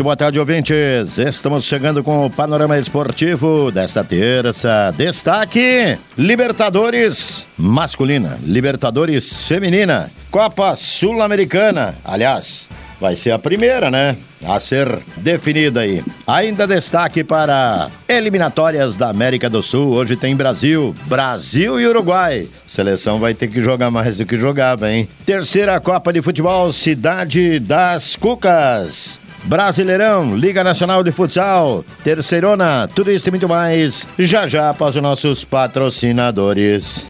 Muito boa tarde, ouvintes. Estamos chegando com o panorama esportivo desta terça. Destaque: Libertadores masculina, Libertadores feminina, Copa Sul-Americana. Aliás, vai ser a primeira, né? A ser definida aí. Ainda destaque para eliminatórias da América do Sul. Hoje tem Brasil, Brasil e Uruguai. Seleção vai ter que jogar mais do que jogava, hein? Terceira Copa de Futebol, Cidade das Cucas. Brasileirão, Liga Nacional de Futsal, Terceirona, tudo isso e muito mais, já já após os nossos patrocinadores.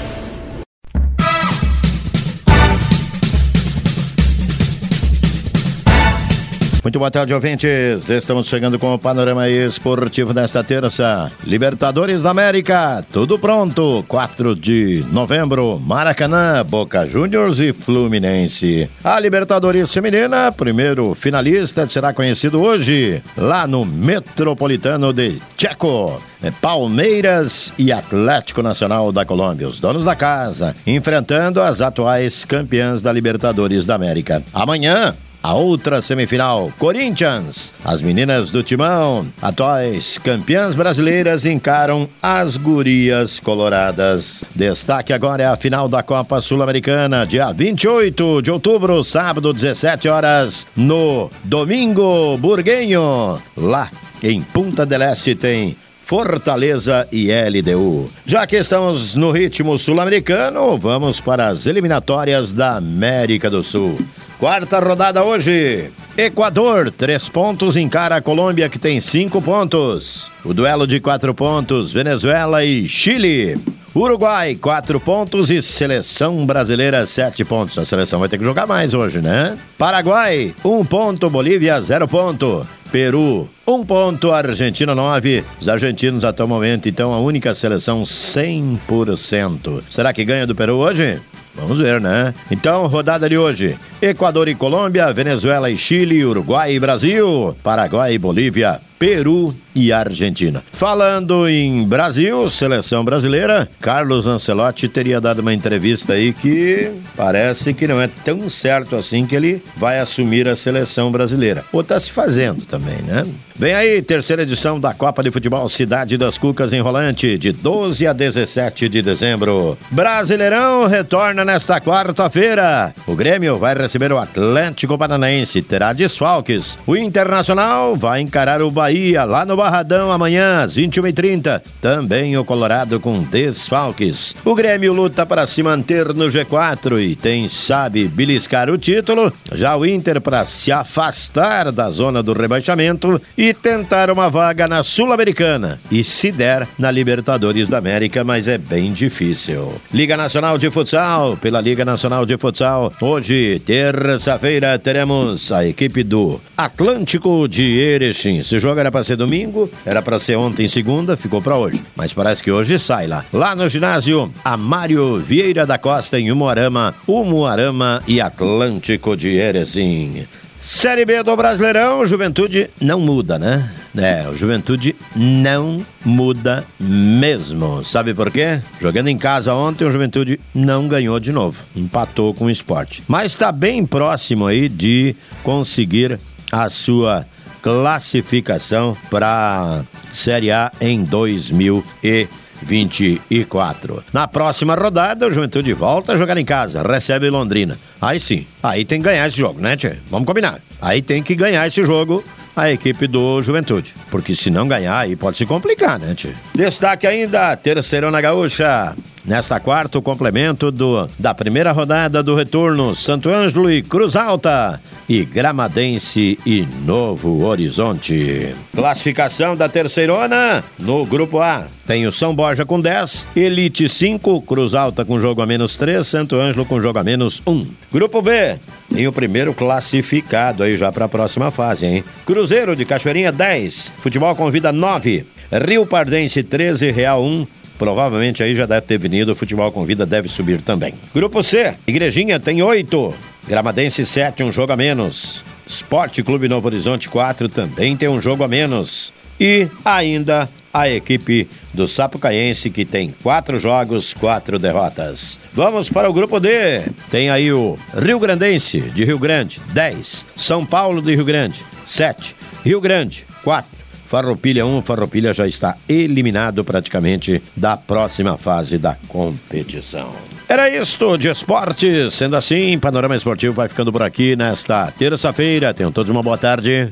Muito boa tarde, ouvintes. Estamos chegando com o panorama esportivo desta terça. Libertadores da América, tudo pronto. 4 de novembro, Maracanã, Boca Juniors e Fluminense. A Libertadores Feminina, primeiro finalista, será conhecido hoje, lá no Metropolitano de Checo. É Palmeiras e Atlético Nacional da Colômbia, os donos da casa, enfrentando as atuais campeãs da Libertadores da América. Amanhã, a outra semifinal, Corinthians. As meninas do Timão, atuais campeãs brasileiras, encaram as gurias coloradas. Destaque agora é a final da Copa Sul-Americana, dia 28 de outubro, sábado, 17 horas, no Domingo Burguenho. Lá em Punta del Este tem Fortaleza e LDU. Já que estamos no ritmo sul-americano, vamos para as eliminatórias da América do Sul. Quarta rodada hoje. Equador, três pontos, encara a Colômbia, que tem cinco pontos. O duelo de quatro pontos, Venezuela e Chile. Uruguai, quatro pontos e seleção brasileira, sete pontos. A seleção vai ter que jogar mais hoje, né? Paraguai, um ponto. Bolívia, zero ponto. Peru, um ponto. Argentina, nove. Os argentinos até o momento, então, a única seleção 100%. Será que ganha do Peru hoje? Vamos ver, né? Então, rodada de hoje: Equador e Colômbia, Venezuela e Chile, Uruguai e Brasil, Paraguai e Bolívia, Peru e Argentina. Falando em Brasil, seleção brasileira, Carlos Ancelotti teria dado uma entrevista aí que parece que não é tão certo assim que ele vai assumir a seleção brasileira. Ou tá se fazendo também, né? Vem aí, terceira edição da Copa de Futebol Cidade das Cucas Enrolante, de 12 a 17 de dezembro. Brasileirão retorna nesta quarta-feira. O Grêmio vai receber o Atlético Paranaense, terá desfalques. O Internacional vai encarar o Bahia lá no Barradão amanhã às 21h30. Também o Colorado com desfalques. O Grêmio luta para se manter no G4 e tem, sabe, beliscar o título. Já o Inter para se afastar da zona do rebaixamento e tentar uma vaga na Sul-Americana. E se der, na Libertadores da América, mas é bem difícil. Liga Nacional de Futsal, pela Liga Nacional de Futsal. Hoje, terça-feira, teremos a equipe do Atlântico de Erechim. Se jogo era para ser domingo, era para ser ontem, segunda, ficou para hoje. Mas parece que hoje sai lá. Lá no ginásio, Amário Vieira da Costa em Umuarama, Umuarama e Atlântico de Erechim. Série B do Brasileirão, Juventude não muda, né? É, o Juventude não muda mesmo. Sabe por quê? Jogando em casa ontem, o Juventude não ganhou de novo. Empatou com o esporte. Mas está bem próximo aí de conseguir a sua classificação para Série A em 2000 e 24. Na próxima rodada, o Juventude volta a jogar em casa, recebe Londrina. Aí sim, aí tem que ganhar esse jogo, né, Tchê? Vamos combinar. Aí tem que ganhar esse jogo a equipe do Juventude. Porque se não ganhar, aí pode se complicar, né, tio? Destaque ainda, terceirona gaúcha. Nesta quarta, o complemento do, da primeira rodada do retorno, Santo Ângelo e Cruz Alta e Gramadense e Novo Horizonte. Classificação da terceirona no grupo A. Tem o São Borja com 10, Elite 5, Cruz Alta com jogo a menos 3, Santo Ângelo com jogo a menos 1. Grupo B, tem o primeiro classificado aí já para a próxima fase, hein? Cruzeiro de Cachoeirinha 10, Futebol Convida 9, Rio Pardense 13, Real 1, Provavelmente aí já deve ter vindo, o futebol com vida deve subir também. Grupo C, Igrejinha tem oito, Gramadense 7, um jogo a menos. Esporte Clube Novo Horizonte 4 também tem um jogo a menos. E ainda a equipe do Sapucaense, que tem quatro jogos, quatro derrotas. Vamos para o grupo D. Tem aí o Rio Grandense, de Rio Grande, 10. São Paulo de Rio Grande, 7. Rio Grande, 4. Farroupilha 1, Farroupilha já está eliminado praticamente da próxima fase da competição. Era isto de esportes. Sendo assim, Panorama Esportivo vai ficando por aqui nesta terça-feira. Tenham todos uma boa tarde.